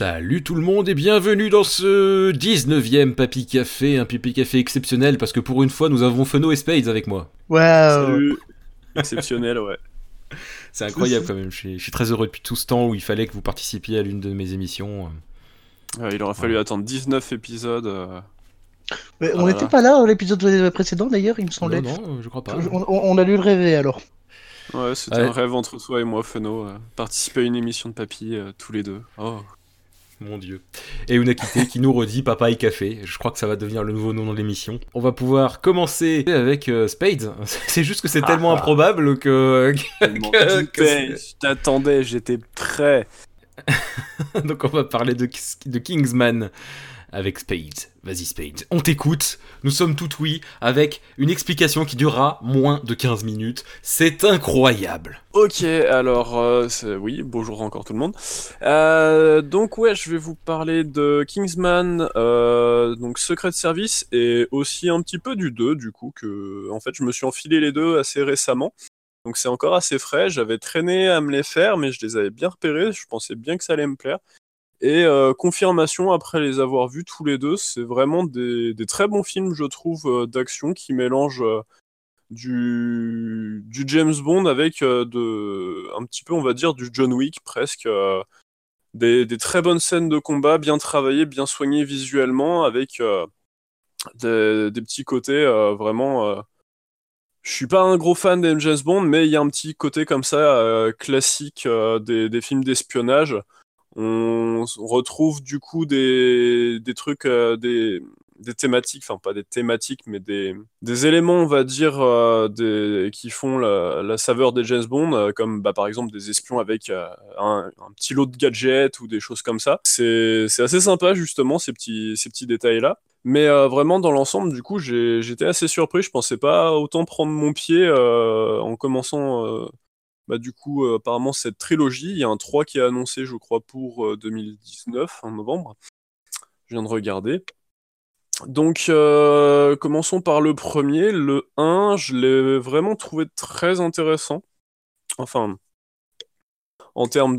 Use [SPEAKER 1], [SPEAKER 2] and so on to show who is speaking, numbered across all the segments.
[SPEAKER 1] Salut tout le monde et bienvenue dans ce 19e Papy Café, un Papy Café exceptionnel parce que pour une fois nous avons Feno et Spades avec moi.
[SPEAKER 2] Waouh.
[SPEAKER 3] Exceptionnel, ouais.
[SPEAKER 1] C'est incroyable quand même, je suis, je suis très heureux depuis tout ce temps où il fallait que vous participiez à l'une de mes émissions.
[SPEAKER 3] Ouais, il aura fallu attendre 19 épisodes. euh.
[SPEAKER 2] Mais on n'était pas là dans l'épisode précédent d'ailleurs, il me semblait.
[SPEAKER 1] Non, non, je crois pas.
[SPEAKER 2] On, on- on a lu le rêver alors.
[SPEAKER 3] Ouais, c'était
[SPEAKER 1] Ouais.
[SPEAKER 3] un rêve entre toi et moi, Feno. euh, participer à une émission de papy, euh, tous les deux. Oh.
[SPEAKER 1] Mon dieu. Et Unakité qui nous redit Papa et Café. Je crois que ça va devenir le nouveau nom de l'émission. On va pouvoir commencer avec euh, Spades. C'est juste que c'est tellement
[SPEAKER 3] Ah.
[SPEAKER 1] improbable que. Que- que
[SPEAKER 3] je t'attendais, j'étais prêt.
[SPEAKER 1] Donc on va parler de, de Kingsman avec Spades. Vas-y Spades, on t'écoute. Nous sommes tout oui avec une explication qui durera moins de 15 minutes. C'est incroyable.
[SPEAKER 3] Ok, alors, euh, oui, bonjour encore tout le monde. Euh, donc, ouais, je vais vous parler de Kingsman, euh, donc Secret Service, et aussi un petit peu du 2, du coup, que, en fait, je me suis enfilé les deux assez récemment. Donc, c'est encore assez frais. J'avais traîné à me les faire, mais je les avais bien repérés. Je pensais bien que ça allait me plaire. Et euh, confirmation, après les avoir vus tous les deux, c'est vraiment des, très bons films, je trouve, euh, d'action qui mélangent. euh, du, du James Bond avec de, un petit peu, on va dire, du John Wick presque. des, très bonnes scènes de combat, bien travaillées, bien soignées visuellement, avec des, petits côtés vraiment. euh, je suis pas un gros fan des James Bond, mais il y a un petit côté comme ça classique des films d'espionnage. On, retrouve du coup des, des trucs, euh, des, des thématiques, enfin pas des thématiques, mais des, des éléments, on va dire, euh, des, qui font la, saveur des James Bond, euh, comme bah, par exemple des espions avec un, petit lot de gadgets ou des choses comme ça. C'est assez sympa justement ces petits, ces petits détails-là. Mais vraiment dans l'ensemble, du coup, j'étais assez surpris. Je pensais pas autant prendre mon pied en commençant. Bah, du coup, euh, apparemment, cette trilogie, il y a un 3 qui est annoncé, je crois, pour euh, 2019, en novembre. Je viens de regarder. Donc, euh, commençons par le premier. Le 1, je l'ai vraiment trouvé très intéressant. Enfin, en termes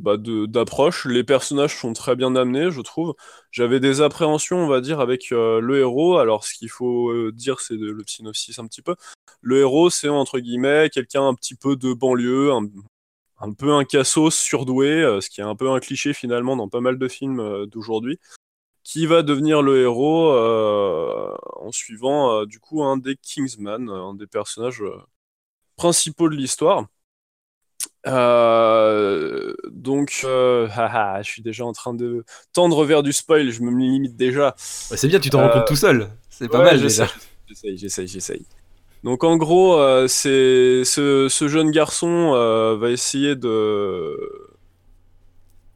[SPEAKER 3] bah, de- d'approche, les personnages sont très bien amenés, je trouve. J'avais des appréhensions, on va dire, avec euh, le héros. Alors, ce qu'il faut euh, dire, c'est le synopsis un petit peu. Le héros, c'est entre guillemets quelqu'un un petit peu de banlieue, un, un peu un cassos surdoué, euh, ce qui est un peu un cliché finalement dans pas mal de films d'aujourd'hui, qui va devenir le héros en suivant du coup un des Kingsman, un des personnages principaux de l'histoire. Euh, donc, euh, haha, je suis déjà en train de tendre vers du spoil, je me limite déjà.
[SPEAKER 1] C'est bien, tu t'en rends
[SPEAKER 3] Euh,
[SPEAKER 1] compte tout seul. C'est pas
[SPEAKER 3] Ouais,
[SPEAKER 1] mal
[SPEAKER 3] j'essaie.
[SPEAKER 1] déjà.
[SPEAKER 3] J'essaye, j'essaye, j'essaye. Donc en gros, euh, c'est ce, ce jeune garçon euh, va essayer de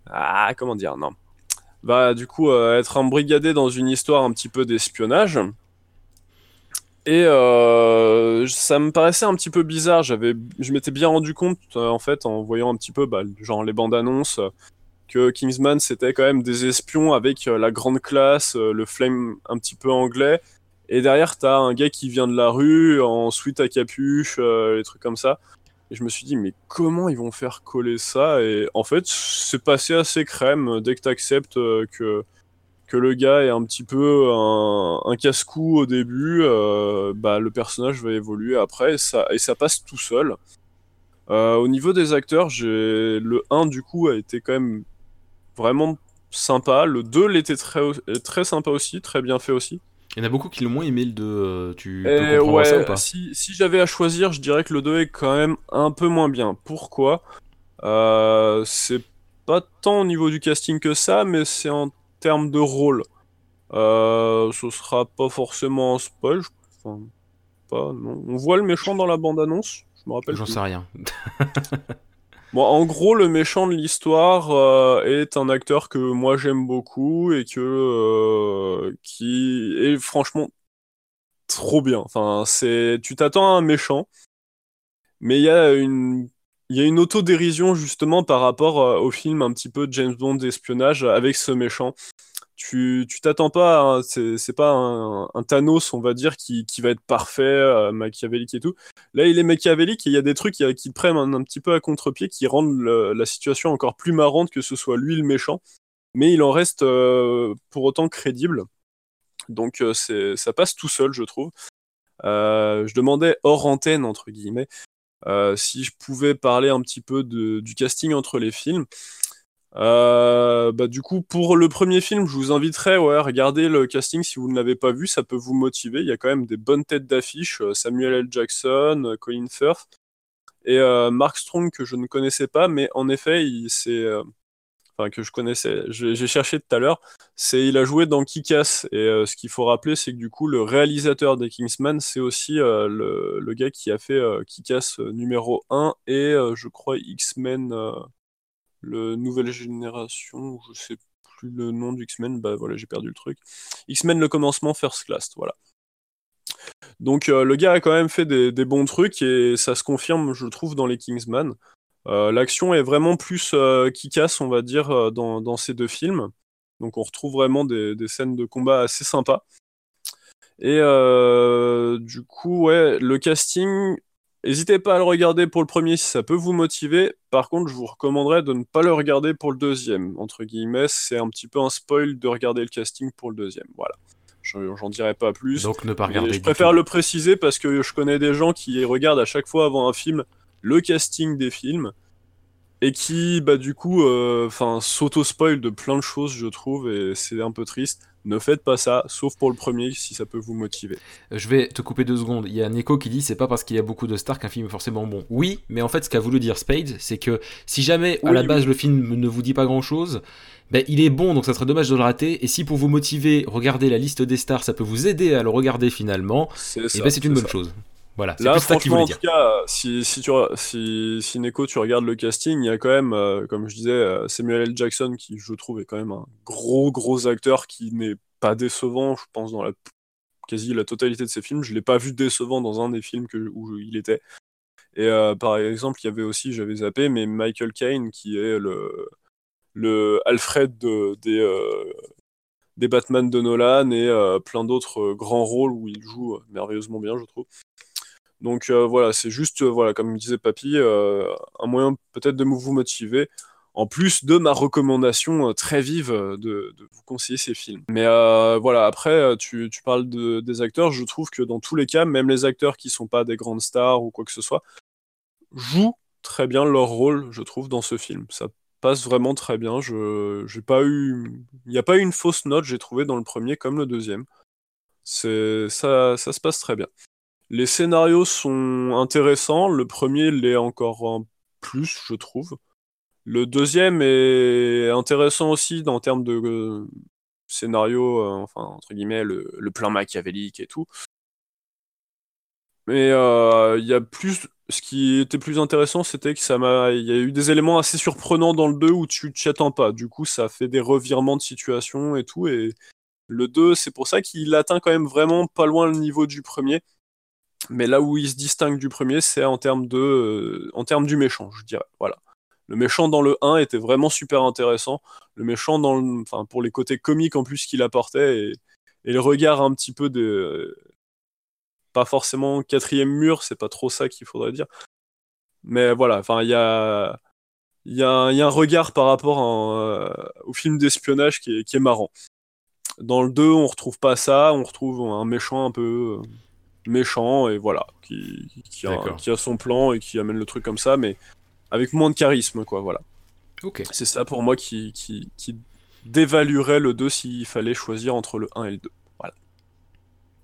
[SPEAKER 3] ah comment dire non va du coup euh, être embrigadé dans une histoire un petit peu d'espionnage et euh, ça me paraissait un petit peu bizarre. J'avais je m'étais bien rendu compte euh, en fait en voyant un petit peu bah, genre les bandes annonces que Kingsman c'était quand même des espions avec euh, la grande classe, euh, le flame un petit peu anglais. Et derrière, t'as un gars qui vient de la rue en sweat à capuche, les trucs comme ça. Et je me suis dit, mais comment ils vont faire coller ça? Et en fait, c'est passé assez crème dès que t'acceptes que, que le gars est un petit peu un, un casse-cou au début. euh, bah, le personnage va évoluer après et ça, et ça passe tout seul. Euh, au niveau des acteurs, j'ai le 1 du coup a été quand même vraiment sympa. Le 2 l'était très, très sympa aussi, très bien fait aussi.
[SPEAKER 1] Il y en a beaucoup qui l'ont moins aimé le 2. euh, Tu peux
[SPEAKER 3] Eh
[SPEAKER 1] ça ou pas
[SPEAKER 3] si, si j'avais à choisir, je dirais que le 2 est quand même un peu moins bien. Pourquoi? Euh, C'est pas tant au niveau du casting que ça, mais c'est en termes de rôle. Euh, ce sera pas forcément un spoil, je- enfin, pas, non. On voit le méchant dans la bande-annonce, je me rappelle
[SPEAKER 1] J'en sais rien.
[SPEAKER 3] Bon, en gros, le méchant de l'histoire euh, est un acteur que moi j'aime beaucoup et que euh, qui est franchement trop bien. Enfin, c'est tu t'attends à un méchant, mais il y a une il y a une autodérision justement par rapport euh, au film un petit peu James Bond d'espionnage avec ce méchant. tu t'attends pas, c'est pas un, Thanos, on va dire, qui, qui va être parfait, euh, machiavélique et tout. Là, il est machiavélique et il y a des trucs qui, qui prennent un, petit peu à contre-pied, qui rendent la situation encore plus marrante que ce soit lui le méchant. Mais il en reste euh, pour autant crédible. Donc euh, ça passe tout seul, je trouve. Euh, je demandais hors antenne, entre guillemets, euh, si je pouvais parler un petit peu du casting entre les films. Euh, bah, du coup, pour le premier film, je vous inviterais ouais, à regarder le casting si vous ne l'avez pas vu, ça peut vous motiver. Il y a quand même des bonnes têtes d'affiche euh, Samuel L. Jackson, euh, Colin Firth et euh, Mark Strong que je ne connaissais pas, mais en effet, il c'est euh, enfin que je connaissais, j'ai cherché tout à l'heure, c'est il a joué dans Kick-Ass et euh, ce qu'il faut rappeler, c'est que du coup le réalisateur des Kingsman, c'est aussi euh, le, le gars qui a fait euh, Kick-Ass euh, numéro 1 et je crois X-Men le nouvelle génération, je sais plus le nom du X-Men, bah voilà, j'ai perdu le truc. X-Men le commencement First Class, voilà. Donc le gars a quand même fait des, des bons trucs et ça se confirme, je trouve, dans les Kingsman. Euh, L'action est vraiment plus euh, kick-ass, on va dire, euh, dans, dans ces deux films. Donc on retrouve vraiment des, des scènes de combat assez sympas. Et du coup, ouais, le casting, n'hésitez pas à le regarder pour le premier si ça peut vous motiver. Par contre, je vous recommanderais de ne pas le regarder pour le deuxième. Entre guillemets, c'est un petit peu un spoil de regarder le casting pour le deuxième. Voilà. Je- J'en dirai pas plus.
[SPEAKER 1] Donc ne pas regarder.
[SPEAKER 3] je préfère
[SPEAKER 1] tout.
[SPEAKER 3] le préciser parce que je connais des gens qui regardent à chaque fois avant un film le casting des films et qui, bah, du coup, euh, enfin, s'auto-spoil de plein de choses, je trouve, et c'est un peu triste. Ne faites pas ça, sauf pour le premier, si ça peut vous motiver.
[SPEAKER 1] Je vais te couper deux secondes. Il y a Nico qui dit c'est pas parce qu'il y a beaucoup de stars qu'un film est forcément bon. Oui, mais en fait, ce qu'a voulu dire Spade, c'est que si jamais à
[SPEAKER 3] Oui,
[SPEAKER 1] la base
[SPEAKER 3] oui.
[SPEAKER 1] le film ne vous dit pas grand chose, ben, il est bon, donc ça serait dommage de le rater. Et si pour vous motiver, regarder la liste des stars, ça peut vous aider à le regarder finalement,
[SPEAKER 3] C'est
[SPEAKER 1] et
[SPEAKER 3] ça,
[SPEAKER 1] ben c'est une bonne
[SPEAKER 3] ça.
[SPEAKER 1] chose. Voilà, c'est
[SPEAKER 3] Là,
[SPEAKER 1] ça
[SPEAKER 3] franchement, en tout cas, si, si, tu, si, si Neko, tu regardes le casting, il y a quand même, euh, comme je disais, euh, Samuel L. Jackson, qui je trouve est quand même un gros, gros acteur qui n'est pas décevant, je pense, dans la quasi la totalité de ses films. Je l'ai pas vu décevant dans un des films que, où il était. Et euh, par exemple, il y avait aussi, j'avais zappé, mais Michael Caine, qui est le, le Alfred de- des, euh, des Batman de Nolan et plein d'autres grands rôles où il joue merveilleusement bien, je trouve. Donc euh, voilà, c'est juste, euh, voilà, comme disait Papy, euh, un moyen peut-être de vous motiver, en plus de ma recommandation très vive de, vous conseiller ces films. Mais voilà, après, tu, parles de, des acteurs, je trouve que dans tous les cas, même les acteurs qui sont pas des grandes stars ou quoi que ce soit, jouent très bien leur rôle, je trouve, dans ce film. Ça passe vraiment très bien. J'ai pas eu, il n'y a pas eu une fausse note, j'ai trouvé dans le premier comme le deuxième. Ça se passe très bien. Les scénarios sont intéressants. Le premier l'est encore un plus, je trouve. Le deuxième est intéressant aussi en termes de euh, scénario, euh, enfin, entre guillemets, le, plan machiavélique et tout. Mais euh, il y a plus. Ce qui était plus intéressant, c'était que ça m'a. Il y a eu des éléments assez surprenants dans le 2 où tu t'y attends pas. Du coup, ça fait des revirements de situation et tout. Et le 2, c'est pour ça qu'il atteint quand même vraiment pas loin le niveau du premier. Mais là où il se distingue du premier, c'est en termes de, euh, en termes du méchant, je dirais. Voilà. Le méchant dans le 1 était vraiment super intéressant. Le méchant dans le, enfin pour les côtés comiques en plus qu'il apportait et, le regard un petit peu de, pas forcément quatrième mur, c'est pas trop ça qu'il faudrait dire. Mais voilà, enfin il y a, il y, y a un regard par rapport euh, au film d'espionnage qui est, qui est marrant. Dans le 2, on retrouve pas ça, on retrouve un méchant un peu euh, méchant et voilà, qui, qui, a,
[SPEAKER 1] D'accord.
[SPEAKER 3] qui a son plan et qui amène le truc comme ça, mais avec moins de charisme, quoi, voilà.
[SPEAKER 1] Ok.
[SPEAKER 3] C'est ça pour moi qui, qui, qui dévaluerait le 2 s'il fallait choisir entre le 1 et le 2. Voilà.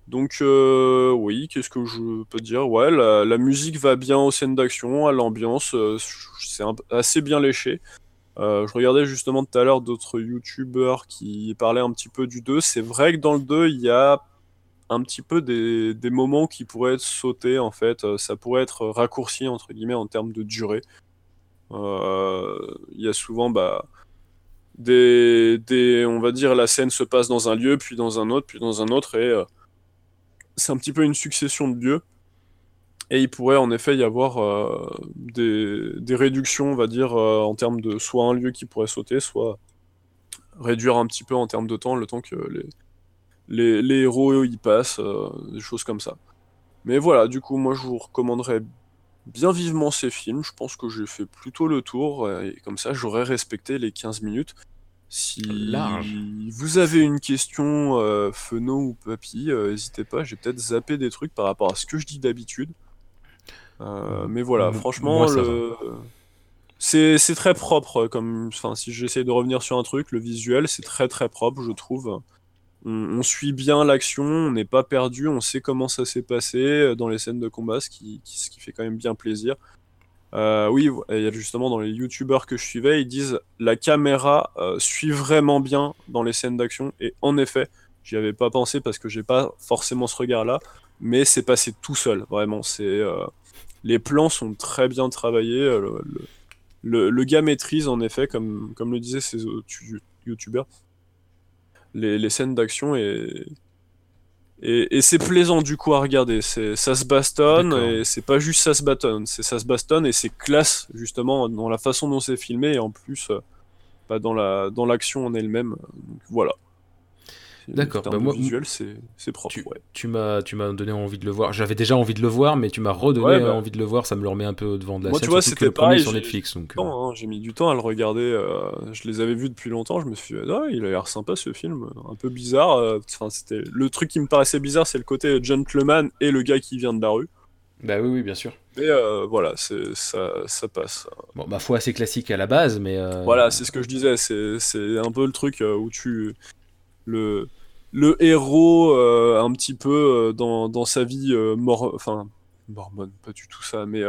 [SPEAKER 3] Donc, euh, oui, qu'est-ce que je peux dire? Ouais, la, la musique va bien aux scènes d'action, à l'ambiance, euh, c'est assez bien léché. Euh, je regardais justement tout à l'heure d'autres youtubeurs qui parlaient un petit peu du 2. C'est vrai que dans le 2, il y a un petit peu des, des moments qui pourraient être sautés en fait. Euh, Ça pourrait être raccourci entre guillemets en termes de durée. Euh, Il y a souvent bah, des, des, on va dire, la scène se passe dans un lieu, puis dans un autre, puis dans un autre, et euh, c'est un petit peu une succession de lieux. Et il pourrait en effet y avoir euh, des, des réductions, on va dire, euh, en termes de soit un lieu qui pourrait sauter, soit réduire un petit peu en termes de temps, le temps que les, les, les héros y passent, euh, des choses comme ça. Mais voilà, du coup, moi je vous recommanderais bien vivement ces films. Je pense que j'ai fait plutôt le tour, euh, et comme ça j'aurais respecté les 15 minutes. Si
[SPEAKER 1] Large.
[SPEAKER 3] vous avez une question, euh, Feno ou Papy, euh, n'hésitez pas, j'ai peut-être zappé des trucs par rapport à ce que je dis d'habitude. Euh, mais voilà,
[SPEAKER 1] M-
[SPEAKER 3] franchement, le... c'est très propre. Comme... Enfin, si j'essaie de revenir sur un truc, le visuel, c'est très très propre, je trouve. On, suit bien l'action, on n'est pas perdu, on sait comment ça s'est passé euh, dans les scènes de combat, ce qui, ce qui fait quand même bien plaisir. Euh, oui, vo- il y a justement dans les youtubeurs que je suivais, ils disent la caméra euh, suit vraiment bien dans les scènes d'action. Et en effet, j'y avais pas pensé parce que j'ai pas forcément ce regard-là, mais c'est passé tout seul. Vraiment, c'est euh, les plans sont très bien travaillés. Le, le- gars maîtrise en effet, comme comme le disaient ces youtubeurs, les, les scènes d'action et et, et c'est plaisant du coup à regarder. C'est, ça se bastonne et c'est pas juste ça se bastonne, c'est ça se bastonne et c'est classe justement dans la façon dont c'est filmé et en plus euh, pas dans la dans l'action en elle-même. Donc voilà.
[SPEAKER 1] D'accord, bah moi-
[SPEAKER 3] visuel, c'est, propre.
[SPEAKER 1] Tu,
[SPEAKER 3] ouais.
[SPEAKER 1] tu m'as donné envie de le voir. J'avais déjà envie de le voir, mais tu m'as redonné
[SPEAKER 3] Ouais, bah.
[SPEAKER 1] envie de le voir. Ça me le remet un peu devant de la
[SPEAKER 3] Moi,
[SPEAKER 1] scène.
[SPEAKER 3] tu vois, c'était
[SPEAKER 1] le premier
[SPEAKER 3] pareil,
[SPEAKER 1] sur Netflix. Donc, euh,
[SPEAKER 3] hein, j'ai mis du temps à le regarder. euh, je les avais vus depuis longtemps. Je me suis dit, ah, il a l'air sympa ce film. Un peu bizarre. euh, Enfin, c'était le truc qui me paraissait bizarre, c'est le côté gentleman et le gars qui vient de la rue.
[SPEAKER 1] Bah oui, oui, bien sûr.
[SPEAKER 3] Mais euh, voilà, ça, ça passe.
[SPEAKER 1] Bon, ma foi, assez classique à la base, mais. euh,
[SPEAKER 3] Voilà, c'est ce que je disais. C'est un peu le truc où tu le le héros euh, un petit peu euh, dans, dans sa vie euh, mor enfin mormone, pas du tout ça, mais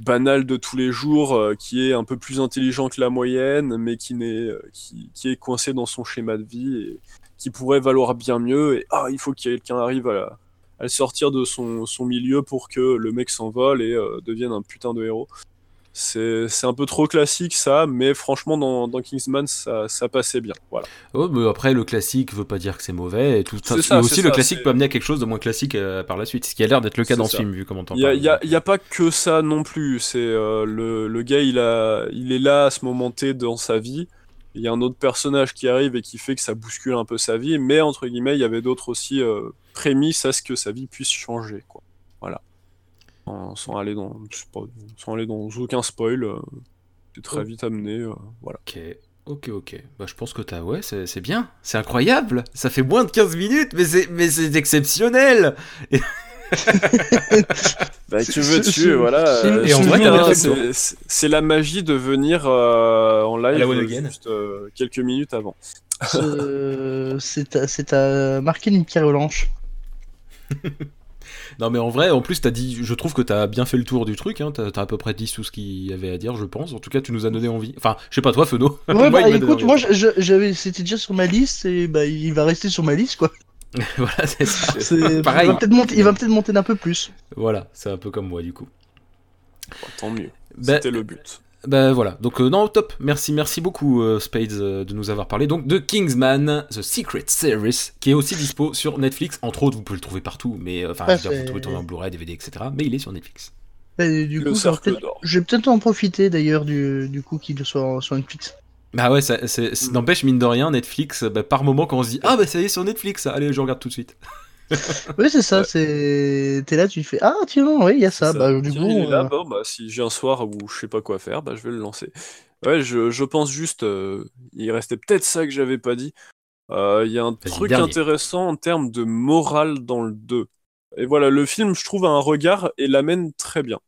[SPEAKER 3] banal de tous les jours, qui est un peu plus intelligent que la moyenne, mais qui euh, qui, qui est coincé dans son schéma de vie et qui pourrait valoir bien mieux. Et ah, il faut que quelqu'un arrive à, la- à sortir de son, son milieu pour que le mec s'envole et devienne un putain de héros. C'est un peu trop classique ça, mais franchement dans, dans Kingsman ça, ça passait bien. Voilà.
[SPEAKER 1] Oh, mais après, le classique veut pas dire que c'est mauvais. Et tout mais
[SPEAKER 3] ça,
[SPEAKER 1] aussi, le classique peut amener à quelque chose de moins classique euh, par la suite. Ce qui a l'air d'être le cas dans ce film, vu comment t'en
[SPEAKER 3] Il y a, a- a pas que ça non plus. C'est euh, le, le gars il a il est là à ce moment T dans sa vie. Il y a un autre personnage qui arrive et qui fait que ça bouscule un peu sa vie, mais entre guillemets il y avait d'autres aussi euh, prémices à ce que sa vie puisse changer. Quoi. Voilà. Sans, sans aller dans je sais pas, sans aller dans aucun spoil. euh, c'est très
[SPEAKER 1] Oh.
[SPEAKER 3] vite amené. euh, voilà.
[SPEAKER 1] Ok, ok, ok. Bah, je pense que t'as. Ouais, c'est bien. C'est incroyable. Ça fait moins de 15 minutes, mais c'est mais c'est exceptionnel.
[SPEAKER 3] Bah, tu veux, tu voilà. euh,
[SPEAKER 1] Et en vrai,
[SPEAKER 3] c'est- la magie de venir euh, en live euh, juste euh, quelques minutes avant.
[SPEAKER 2] Euh, c'est à, c'est à marquer une pierre blanche.
[SPEAKER 1] Non, mais en vrai, en plus, t'as dit. Je trouve que t'as bien fait le tour du truc. Hein. T'as t'as à peu près dit tout ce qu'il y avait à dire, je pense. En tout cas, tu nous as donné envie. Enfin, je sais pas, toi, Feno.
[SPEAKER 2] Ouais,
[SPEAKER 1] Moi,
[SPEAKER 2] bah
[SPEAKER 1] m'a donné
[SPEAKER 2] écoute, moi j'avais, c'était déjà sur ma liste et bah il va rester sur ma liste quoi.
[SPEAKER 1] voilà, c'est ça. Pareil.
[SPEAKER 2] Il va peut-être monter, d'un peu plus.
[SPEAKER 1] Voilà, c'est un peu comme moi, du coup.
[SPEAKER 3] Tant mieux.
[SPEAKER 1] Bah,
[SPEAKER 3] C'était le but.
[SPEAKER 1] Bah voilà, donc euh, non, top, merci, merci beaucoup euh, Spades euh, de nous avoir parlé donc de Kingsman, The Secret Series, qui est aussi dispo sur Netflix, entre autres vous pouvez le trouver partout, mais euh, enfin
[SPEAKER 2] Ouais,
[SPEAKER 1] je veux dire, vous pouvez le trouver en Blu-ray, DVD, etc. Mais il est sur Netflix.
[SPEAKER 2] Et du
[SPEAKER 3] Le
[SPEAKER 2] coup, je vais peut-être en profiter d'ailleurs du, du coup qu'il soit sur Netflix.
[SPEAKER 1] Bah ouais, ça, n'empêche mine de rien, Netflix, bah, par moment quand on se dit ah bah ça y est sur Netflix, ça, allez je regarde tout de suite.
[SPEAKER 2] Oui, c'est ça, c'est. T'es là, tu fais Ah, tiens, oui, il y a ça. Bah, du coup.
[SPEAKER 3] là,
[SPEAKER 2] euh,
[SPEAKER 3] bon, bah, si j'ai un soir où je sais pas quoi faire, bah, je vais le lancer. Ouais, je, je pense juste, euh, il restait peut-être ça que j'avais pas dit. Euh, Il y a un truc
[SPEAKER 1] dernier.
[SPEAKER 3] intéressant en termes de morale dans le 2. Et voilà, le film, je trouve, a un regard et l'amène très bien.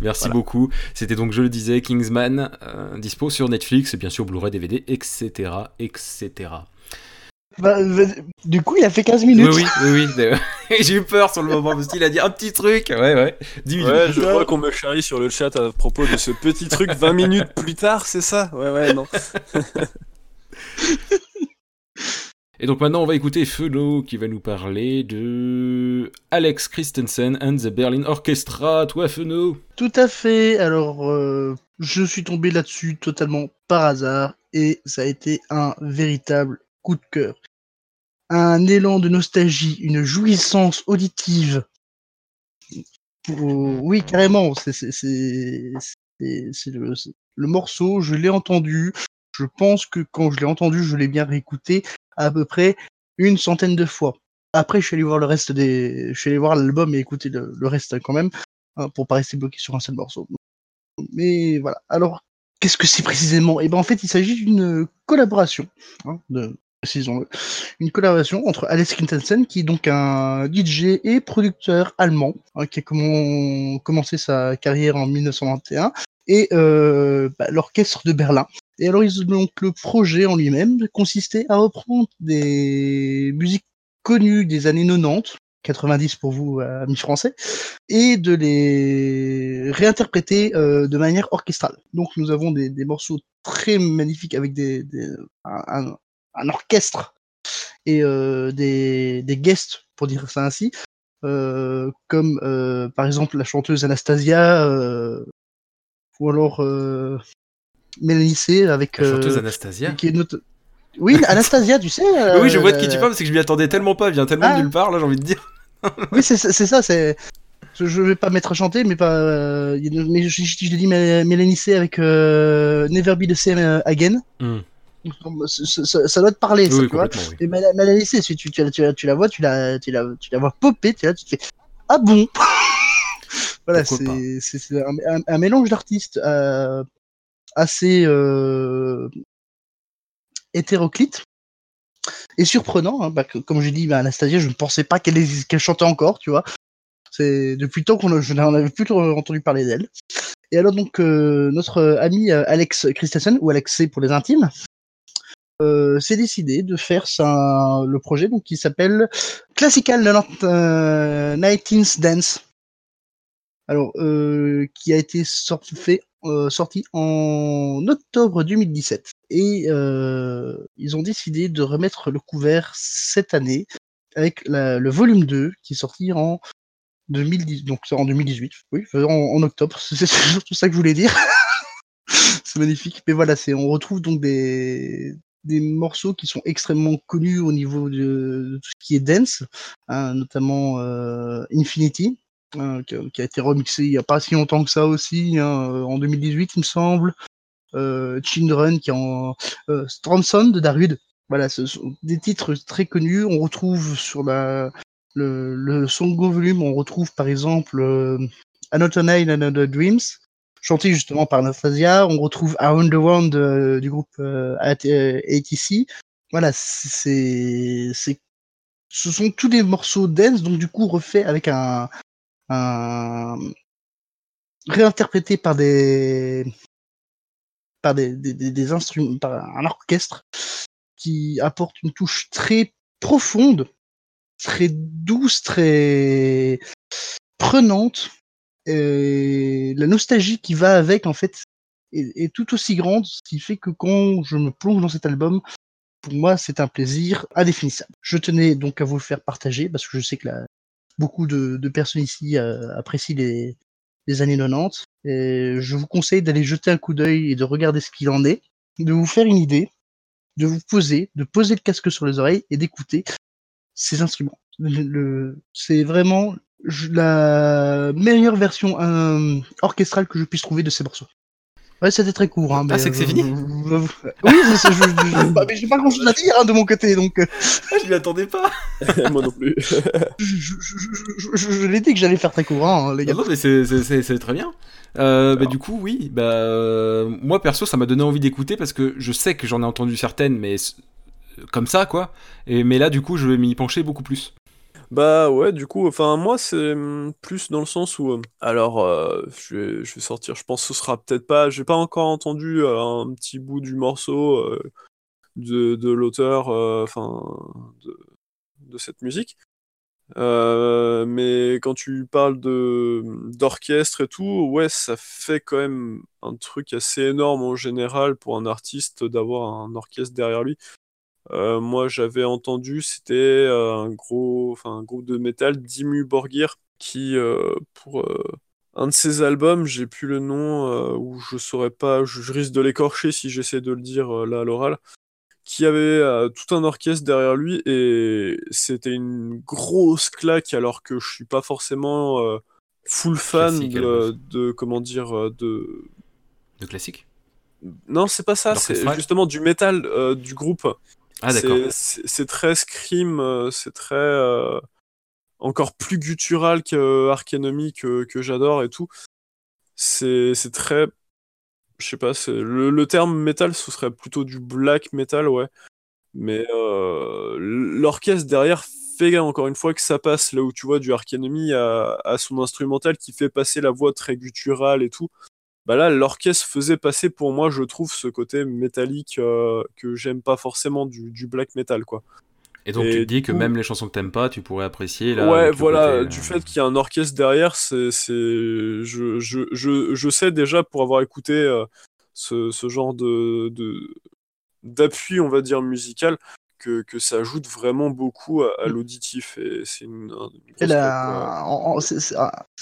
[SPEAKER 1] Merci
[SPEAKER 3] Voilà.
[SPEAKER 1] beaucoup. C'était donc, je le disais, Kingsman, euh, dispo sur Netflix et bien sûr Blu-ray, DVD, etc. etc.
[SPEAKER 2] bah, bah, du coup, il a fait 15 minutes.
[SPEAKER 1] Oui, oui, oui, oui. J'ai eu peur sur le moment parce qu'il a dit un petit truc. Ouais, ouais. 10 minutes.
[SPEAKER 3] Ouais, je vois qu'on me charrie sur le chat à propos de ce petit truc 20 minutes plus tard, c'est ça? Ouais, ouais, non.
[SPEAKER 1] Et donc maintenant, on va écouter Felo qui va nous parler de Alex Christensen and the Berlin Orchestra. Toi, Feno
[SPEAKER 2] Tout à fait. Alors, euh, je suis tombé là-dessus totalement par hasard et ça a été un véritable coup de cœur. Un élan de nostalgie, une jouissance auditive. Oui, carrément. C'est- le morceau, je l'ai entendu. je pense que quand je l'ai entendu, je l'ai bien réécouté à peu près une centaine de fois. Après, je suis allé voir le reste des, je suis allé voir l'album et écouter le, reste quand même, hein, pour pas rester bloqué sur un seul morceau. Mais voilà. Alors, qu'est-ce que c'est précisément? Eh ben, en fait, il s'agit d'une collaboration, hein, de, une collaboration entre Alex Christensen, qui est donc un DJ et producteur allemand, hein, qui a commencé sa carrière en 1921, et euh, bah, l'orchestre de Berlin. Et alors, donc le projet en lui-même consistait à reprendre des musiques connues des années 90, 90 pour vous, amis français, et de les réinterpréter euh, de manière orchestrale. Donc nous avons des, morceaux très magnifiques avec des, un, orchestre et euh, des, des guests, pour dire ça ainsi, euh, comme par exemple la chanteuse Anastasia, ou alors Mélanie C avec.
[SPEAKER 1] La chanteuse Anastasia.
[SPEAKER 2] Qui est Oui, Anastasia, tu sais.
[SPEAKER 1] oui, je vois de qui tu parles, parce que je m'y attendais tellement pas, elle vient tellement de ah. nulle part, là, j'ai envie de dire.
[SPEAKER 2] oui, c'est ça, c'est. Je vais pas mettre à chanter, mais pas. Euh, mais je, je, l'ai dit Mélanie C avec euh, Never Be the Same Again. Hmm. Ça, doit te parler, ça, tu vois. Oui. Et Mélanie C, tu, tu, tu, tu, la vois, tu la, tu la, tu la vois popper, tu, tu te fais Ah bon? Voilà, c'est un, un, mélange d'artistes euh, assez euh, hétéroclite et surprenant. Hein, bah, comme j'ai dit, bah, Anastasia, je ne pensais pas qu'elle chantait encore, tu vois. C'est depuis le temps qu'on n'en avais plus entendu parler d'elle. Et alors donc euh, notre ami Alex Christensen ou Alex C pour les intimes euh, s'est décidé de faire ça, le projet donc qui s'appelle Classical 19th Dance. Alors qui a été sorti, fait euh, sorti en octobre 2017. Et euh, ils ont décidé de remettre le couvert cette année avec le volume 2 qui est sorti en 2010, donc en 2018, oui, en, octobre, c'est surtout ça que je voulais dire. c'est magnifique. Mais voilà, on retrouve donc des, des morceaux qui sont extrêmement connus au niveau de, tout ce qui est dance, hein, notamment euh, Infinity, Hein, qui, a, été remixé il n'y a pas si longtemps que ça aussi, hein, euh, en 2018 il me semble. Euh, Children qui est en euh, Stranson de Darude. Voilà, ce sont des titres très connus. On retrouve sur le, le Song volume, on retrouve par exemple Another Night Another Dreams, chanté justement par Anastasia. On retrouve Around the World euh, du groupe euh, ATC. Voilà, c'est c'est ce sont tous des morceaux dance, donc du coup refait avec un, un réinterprété par des par des, des, des, instruments, par un orchestre qui apporte une touche très profonde, très douce, très prenante. Et la nostalgie qui va avec, en fait, est, tout aussi grande, ce qui fait que quand je me plonge dans cet album, pour moi, c'est un plaisir indéfinissable. Je tenais donc à vous le faire partager parce que je sais que beaucoup de, personnes ici euh, apprécient les, années 90. Et je vous conseille d'aller jeter un coup d'œil et de regarder ce qu'il en est, de vous faire une idée, de vous poser, de poser le casque sur les oreilles et d'écouter ces instruments. C'est vraiment la meilleure version euh, orchestrale que je puisse trouver de ces morceaux. Ouais, c'était très court. Hein,
[SPEAKER 1] ah, c'est que c'est fini
[SPEAKER 2] Oui, je, je, mais j'ai pas grand chose à dire hein, de mon côté, donc. Euh.
[SPEAKER 1] Ah, je m'y attendais pas
[SPEAKER 3] Moi non plus.
[SPEAKER 2] je l'ai dit que j'allais faire très court, hein, les gars.
[SPEAKER 1] Non, mais c'est très bien. Euh, bah, du coup, oui, bah, euh, moi perso, ça m'a donné envie d'écouter parce que je sais que j'en ai entendu certaines, mais comme ça, quoi. Et, mais là, du coup, je vais m'y pencher beaucoup plus.
[SPEAKER 3] Bah ouais, du coup, enfin moi c'est mmh, plus dans le sens où, alors je vais, je vais sortir, je pense que ce sera peut-être pas, j'ai pas encore entendu un petit bout du morceau de, de l'auteur, de, de, cette musique. mais quand tu parles de d'orchestre et tout, ouais, ça fait quand même un truc assez énorme en général pour un artiste d'avoir un orchestre derrière lui. Euh, moi, j'avais entendu, c'était euh, un gros, enfin un groupe de métal, Dimmu Borgir, qui euh, pour un de ses albums, j'ai plus le nom, où je saurais pas, je, risque de l'écorcher si j'essaie de le dire là à l'oral, qui avait tout un orchestre derrière lui et c'était une grosse claque alors que je suis pas forcément full fan de, de, comment dire de
[SPEAKER 1] de classique?
[SPEAKER 3] Non, c'est pas ça, c'est justement du métal euh, du groupe.
[SPEAKER 1] Ah.
[SPEAKER 3] C'est- très scream, euh, c'est très euh, encore plus guttural que Enemy que, que j'adore et tout. C'est très, je sais pas, le, le terme métal, ce serait plutôt du black metal, ouais. Mais euh, l'orchestre derrière fait encore une fois que ça passe là où tu vois du Ark Enemy à, à son instrumental qui fait passer la voix très gutturale et tout. Bah là, l'orchestre faisait passer pour moi, je trouve, ce côté métallique euh, que j'aime pas forcément du, du black metal, quoi.
[SPEAKER 1] Et donc
[SPEAKER 3] Et
[SPEAKER 1] tu te dis que
[SPEAKER 3] coup-
[SPEAKER 1] même les chansons que t'aimes pas, tu pourrais apprécier là.
[SPEAKER 3] ouais, voilà,
[SPEAKER 1] côté,
[SPEAKER 3] du
[SPEAKER 1] euh,
[SPEAKER 3] fait qu'il y a un orchestre derrière, c'est, c'est, je, je, je, je sais déjà pour avoir écouté euh, ce, ce genre de, de, d'appui, on va dire, musical, que, que ça ajoute vraiment beaucoup à, à l'auditif. Et c'est une, une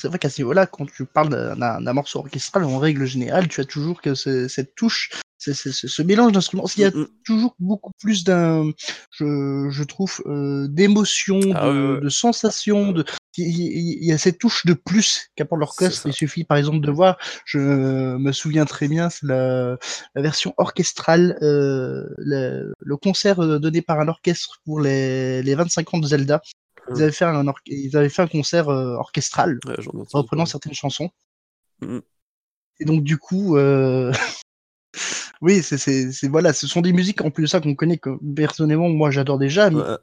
[SPEAKER 2] vrai qu'à ce niveau-là, quand tu parles d'un- morceau orchestral, en règle générale, tu as toujours que cette touche, ce mélange d'instruments. Il y a
[SPEAKER 3] Mm, mm.
[SPEAKER 2] toujours beaucoup plus d'un, je, je trouve, euh, d'émotion,
[SPEAKER 3] Ah
[SPEAKER 2] de, de sensations. De, il, y a cette touche de plus qu'apporte l'orchestre. Il suffit, par exemple, de voir. Je me souviens très bien, c'est la, la version orchestrale, euh, le, le concert euh, donné par un orchestre pour les, les 25 ans de Zelda. Ils
[SPEAKER 3] Mm.
[SPEAKER 2] avaient fait un, ils avaient fait un concert euh, orchestral
[SPEAKER 3] Ouais,
[SPEAKER 2] reprenant certaines chansons.
[SPEAKER 3] Mhm.
[SPEAKER 2] Et donc du coup, euh... oui, c'est, voilà, ce sont des musiques en plus de ça qu'on connaît que personnellement moi j'adore déjà, mais
[SPEAKER 3] Ouais,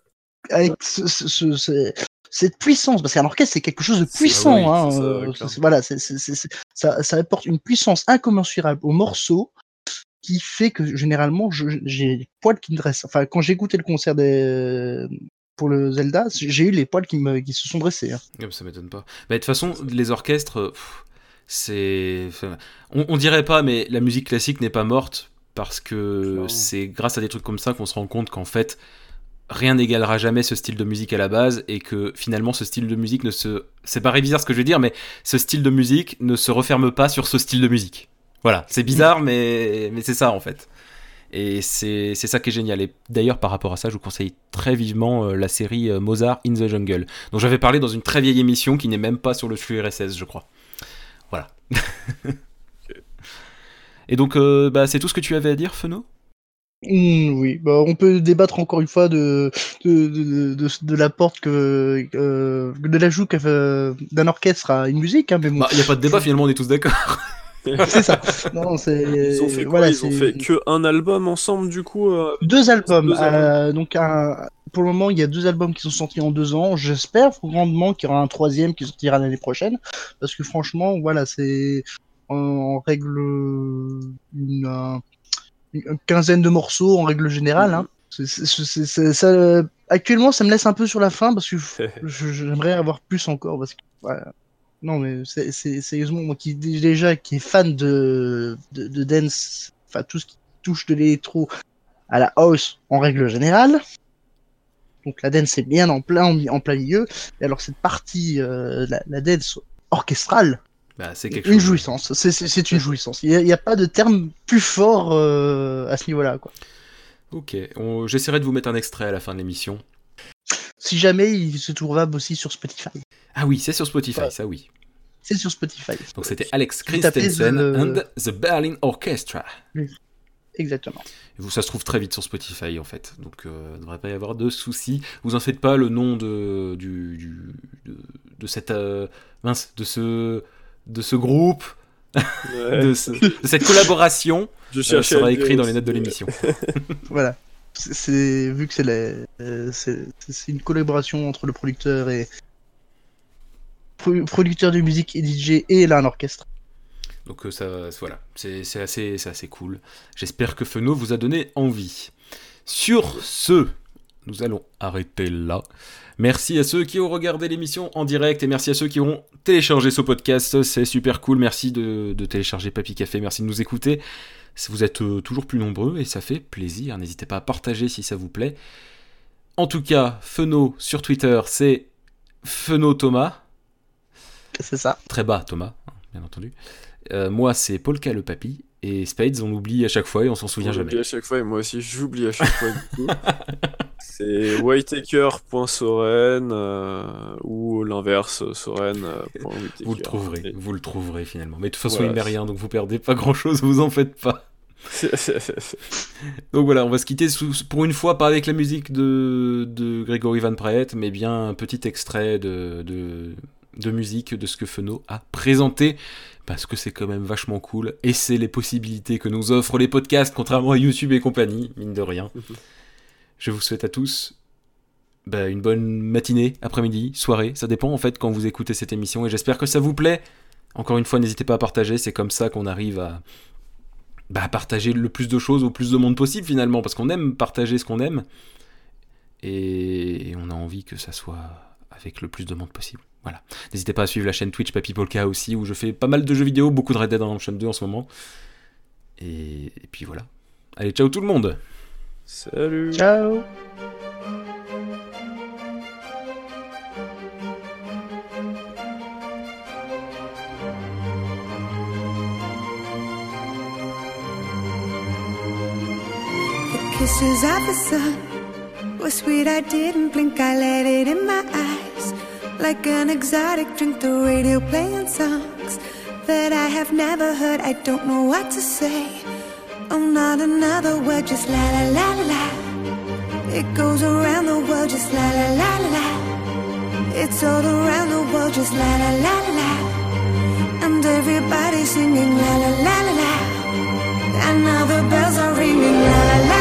[SPEAKER 2] avec ce- ce- ce- cette puissance, parce qu'un orchestre c'est quelque chose de puissant, hein,
[SPEAKER 3] ça,
[SPEAKER 2] euh, voilà, ça, ça apporte une puissance incommensurable au morceau qui fait que généralement j'ai les poils qui me dressent. Enfin, quand j'ai écouté le concert des pour le Zelda, j'ai eu les poils qui, me, qui se sont dressés. hein.
[SPEAKER 1] Ouais, ça m'étonne pas. Bah, de toute façon, les orchestres, euh, c'est. on, on dirait pas, mais la musique classique n'est pas morte parce que c'est grâce à des trucs comme ça qu'on se rend compte qu'en fait, rien n'égalera jamais ce style de musique à la base et que finalement, ce style de musique ne se. C'est pas bizarre ce que je veux dire, mais ce style de musique ne se referme pas sur ce style de musique. Voilà, c'est bizarre, mais, mais c'est ça en fait. Et c'est ça qui est génial. Et d'ailleurs, par rapport à ça, je vous conseille très vivement euh, la série euh, Mozart in the Jungle, dont j'avais parlé dans une très vieille émission qui n'est même pas sur le flux RSS, je crois. Voilà. Et donc, euh, bah, c'est tout ce que tu avais à dire, Feno?
[SPEAKER 2] Hmm, oui, bah, on peut débattre encore une fois de, de, de, de, de l'apport que, euh, de l'ajout fait d'un orchestre à une musique, hein, mais bon,
[SPEAKER 1] Bah, il n'y a pas de débat, finalement, on est tous d'accord.
[SPEAKER 2] c'est ça. Non, c'est,
[SPEAKER 3] Ils ont fait quoi?
[SPEAKER 2] voilà,
[SPEAKER 3] Ils ont fait que un album ensemble, du coup euh,
[SPEAKER 2] deux albums.
[SPEAKER 3] Deux albums.
[SPEAKER 2] euh, donc, un, pour le moment, il y a deux albums qui sont sortis en deux ans. J'espère grandement qu'il y aura un troisième qui sortira l'année prochaine, parce que franchement, voilà, c'est en, en règle une, euh, une quinzaine de morceaux en règle générale. Hein. C'est- c'est- c'est- c'est- ça, actuellement, ça me laisse un peu sur la fin parce que je- j'aimerais avoir plus encore parce que voilà. non mais c'est c'est- sérieusement moi qui déjà qui est fan de, de, de dance enfin tout ce qui touche de l'électro à la house en règle générale donc la dance est bien en plein en, plein milieu et alors cette partie euh, la, la dance orchestrale
[SPEAKER 1] Bah, c'est quelque
[SPEAKER 2] une
[SPEAKER 1] chose.
[SPEAKER 2] jouissance c'est- une jouissance il n'y a, pas de terme plus fort euh, à ce niveau là quoi
[SPEAKER 1] Ok, on- j'essaierai de vous mettre un extrait à la fin de l'émission.
[SPEAKER 2] si jamais il se trouvable aussi sur Spotify
[SPEAKER 1] Ah oui, c'est sur Spotify,
[SPEAKER 2] Ouais.
[SPEAKER 1] ça oui.
[SPEAKER 2] c'est sur Spotify
[SPEAKER 1] Donc c'était Alex Christensen and the Berlin Orchestra.
[SPEAKER 2] exactement
[SPEAKER 1] Vous, ça se trouve très vite sur Spotify en fait, donc euh, il ne devrait pas y avoir de soucis. Vous en faites pas le nom de, du, du- de, de cette euh, mince, de ce, de ce groupe,
[SPEAKER 3] ouais.
[SPEAKER 1] de, ce- de cette collaboration
[SPEAKER 3] Je
[SPEAKER 1] euh, sera écrit dans les notes de l'émission.
[SPEAKER 2] Voilà. C'est- vu que c'est la- euh, c'est une collaboration entre le producteur et pro- producteur de musique et DJ et là un orchestre.
[SPEAKER 1] Donc euh, ça, voilà, c'est assez, c'est assez cool. J'espère que Feno vous a donné envie. Sur ce, nous allons arrêter là. Merci à ceux qui ont regardé l'émission en direct et merci à ceux qui ont téléchargé ce podcast. C'est super cool. Merci de, de télécharger Papy Café. Merci de nous écouter. Vous êtes euh, toujours plus nombreux et ça fait plaisir. N'hésitez pas à partager si ça vous plaît. En tout cas, Feno sur Twitter, c'est Feno Thomas.
[SPEAKER 2] C'est ça.
[SPEAKER 1] Très bas, Thomas, hein, bien entendu. Euh, moi, c'est Polka le papy. Et Spades, on oublie à chaque fois et on s'en souvient
[SPEAKER 3] On
[SPEAKER 1] jamais.
[SPEAKER 3] oublie à chaque fois, et moi aussi j'oublie à chaque fois. du coup. C'est whitaker.soren euh, ou l'inverse, soren. euh.
[SPEAKER 1] Vous le trouverez,
[SPEAKER 3] Et-
[SPEAKER 1] vous le trouverez finalement. Mais de toute façon,
[SPEAKER 3] Voilà.
[SPEAKER 1] il met rien, donc vous perdez pas grand chose, vous en faites pas. Donc voilà, on va se quitter sous- pour une fois, pas avec la musique de, de Grégory Van Praet, mais bien un petit extrait de, de, de musique de ce que Feno a présenté, parce que c'est quand même vachement cool, et c'est les possibilités que nous offrent les podcasts, contrairement à YouTube et compagnie, mine de rien. Je vous souhaite à tous bah, une bonne matinée, après-midi, soirée, ça dépend en fait quand vous écoutez cette émission, et j'espère que ça vous plaît. Encore une fois, n'hésitez pas à partager, c'est comme ça qu'on arrive à, bah, partager le plus de choses au plus de monde possible finalement, parce qu'on aime partager ce qu'on aime, et on a envie que ça soit avec le plus de monde possible. Voilà. N'hésitez pas à suivre la chaîne Twitch Papy Polka aussi, où je fais pas mal de jeux vidéo, beaucoup de Red Dead Redemption 2 en ce moment. Et, et puis voilà. Allez, ciao tout le monde
[SPEAKER 3] Salut.
[SPEAKER 2] Ciao
[SPEAKER 4] The kisses of the sun were sweet. I didn't blink, I let it in my eyes. Like an exotic drink, the radio playing songs that I have never heard. I don't know what to say. Oh, not another word, just la la la la la. It goes around the world, just la la la la la. It's all around the world, just la la la la la. And everybody singing la la la la la. And now the bells are ringing la la la